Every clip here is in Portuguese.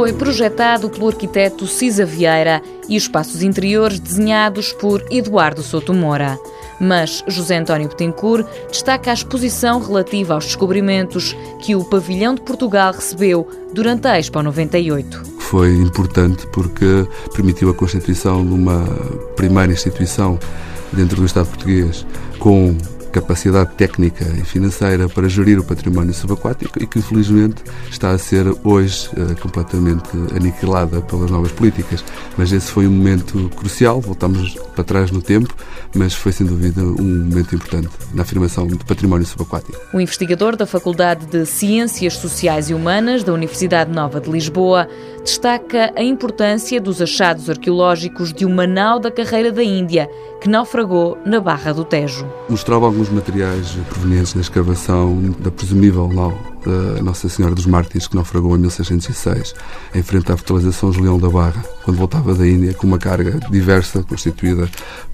foi projetado pelo arquiteto Cisa Vieira e os espaços interiores desenhados por Eduardo Sotomora. Mas José António Betancourt destaca a exposição relativa aos descobrimentos que o Pavilhão de Portugal recebeu durante a Expo 98. Foi importante porque permitiu a constituição de uma primeira instituição dentro do Estado português com capacidade técnica e financeira para gerir o património subaquático e que, infelizmente, está a ser hoje uh, completamente aniquilada pelas novas políticas. Mas esse foi um momento crucial, voltamos para trás no tempo, mas foi sem dúvida um momento importante na afirmação do património subaquático. O investigador da Faculdade de Ciências Sociais e Humanas da Universidade Nova de Lisboa destaca a importância dos achados arqueológicos de uma nau da carreira da Índia que naufragou na Barra do Tejo. Mostrava alguns materiais provenientes da escavação da presumível nau da Nossa Senhora dos Mártires, que naufragou em 1606, em frente à fortaleza São Julião da Barra, quando voltava da Índia com uma carga diversa, constituída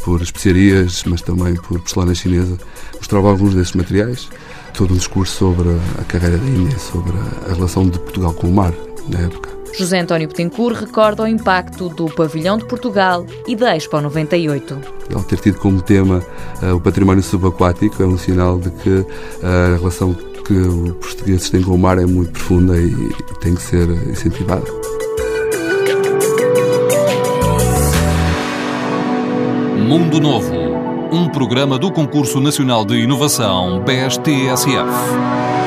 por especiarias, mas também por porcelana chinesa. Mostrava alguns desses materiais, todo um discurso sobre a carreira da Índia, sobre a relação de Portugal com o mar na época. José António Betancourt recorda o impacto do Pavilhão de Portugal e da Expo 98. Ele ter tido como tema uh, o património subaquático é um sinal de que uh, a relação que os portugueses têm com o mar é muito profunda e, e tem que ser incentivada. Mundo Novo, um programa do Concurso Nacional de Inovação BSTSF.